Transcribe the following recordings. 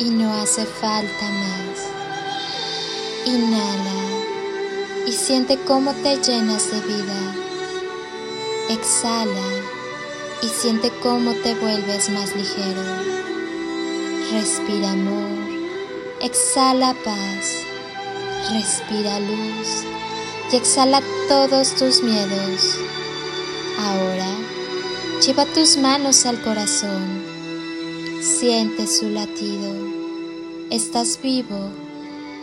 y no hace falta más. Inhala y siente cómo te llenas de vida. Exhala y siente cómo te vuelves más ligero. Respira amor, exhala paz, respira luz y exhala todos tus miedos. Ahora lleva tus manos al corazón, siente su latido Estás vivo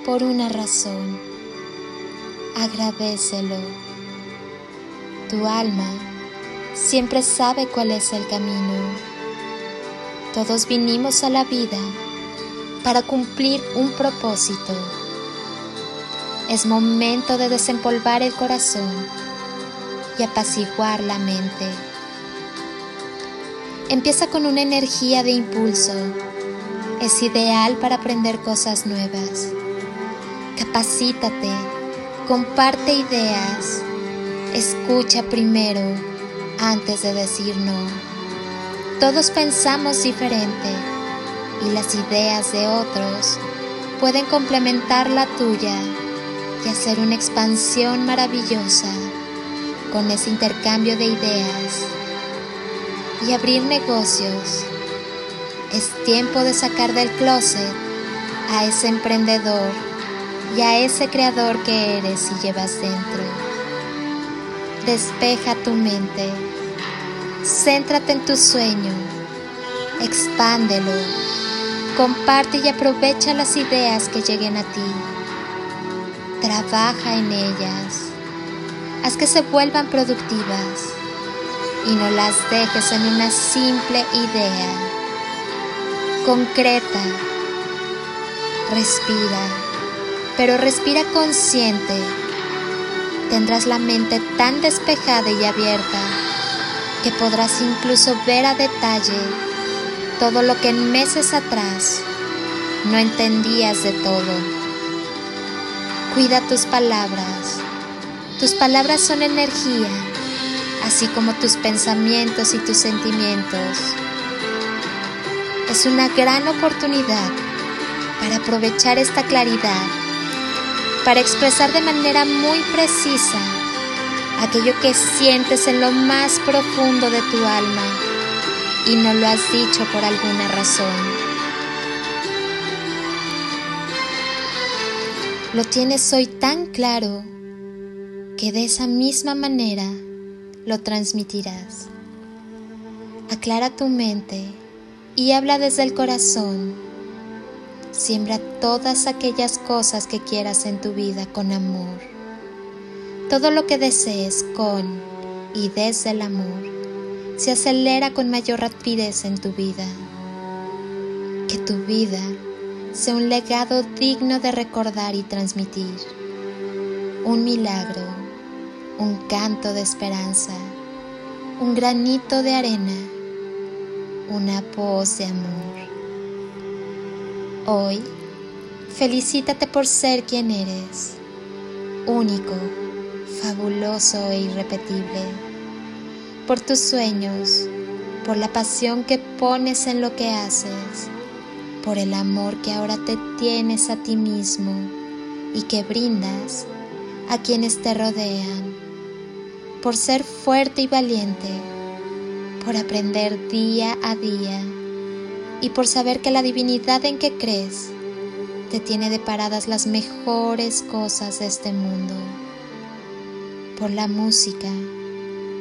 por una razón. Agradecelo. Tu alma siempre sabe cuál es el camino. Todos vinimos a la vida para cumplir un propósito. Es momento de desempolvar el corazón y apaciguar la mente. Empieza con una energía de impulso es ideal para aprender cosas nuevas. Capacítate, comparte ideas, escucha primero antes de decir no. Todos pensamos diferente y las ideas de otros pueden complementar la tuya y hacer una expansión maravillosa con ese intercambio de ideas y abrir negocios es tiempo de sacar del closet a ese emprendedor y a ese creador que eres y llevas dentro. Despeja tu mente. Céntrate en tu sueño. Expándelo. Comparte y aprovecha las ideas que lleguen a ti. Trabaja en ellas. Haz que se vuelvan productivas y no las dejes en una simple idea concreta. Respira, pero respira consciente. Tendrás la mente tan despejada y abierta que podrás incluso ver a detalle todo lo que en meses atrás no entendías de todo. Cuida tus palabras. Tus palabras son energía, así como tus pensamientos y tus sentimientos es una gran oportunidad para aprovechar esta claridad, para expresar de manera muy precisa aquello que sientes en lo más profundo de tu alma y no lo has dicho por alguna razón. Lo tienes hoy tan claro que de esa misma manera lo transmitirás. Aclara tu mente y habla desde el corazón. Siembra todas aquellas cosas que quieras en tu vida con amor. Todo lo que desees con y desde el amor se acelera con mayor rapidez en tu vida. Que tu vida sea un legado digno de recordar y transmitir. Un milagro, un canto de esperanza, un granito de arena una voz de amor. Hoy, felicítate por ser quien eres, único, fabuloso e irrepetible, por tus sueños, por la pasión que pones en lo que haces, por el amor que ahora te tienes a ti mismo y que brindas a quienes te rodean, por ser fuerte y valiente por aprender día a día y por saber que la divinidad en que crees te tiene deparadas las mejores cosas de este mundo. Por la música,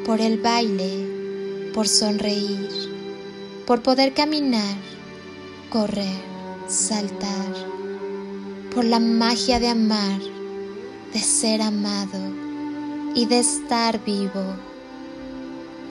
por el baile, por sonreír, por poder caminar, correr, saltar, por la magia de amar, de ser amado y de estar vivo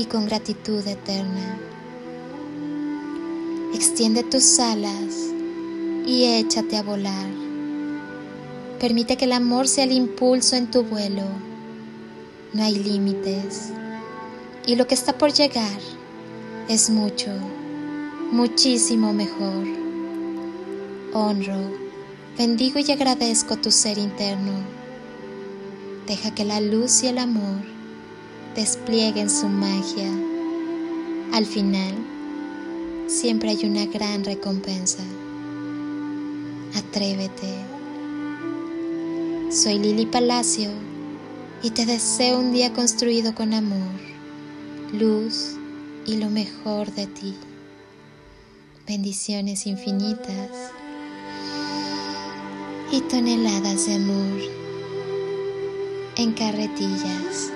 y con gratitud eterna. Extiende tus alas y échate a volar. Permite que el amor sea el impulso en tu vuelo. No hay límites. Y lo que está por llegar es mucho, muchísimo mejor. Honro, bendigo y agradezco tu ser interno. Deja que la luz y el amor desplieguen su magia. Al final, siempre hay una gran recompensa. Atrévete. Soy Lili Palacio y te deseo un día construido con amor, luz y lo mejor de ti. Bendiciones infinitas y toneladas de amor en carretillas.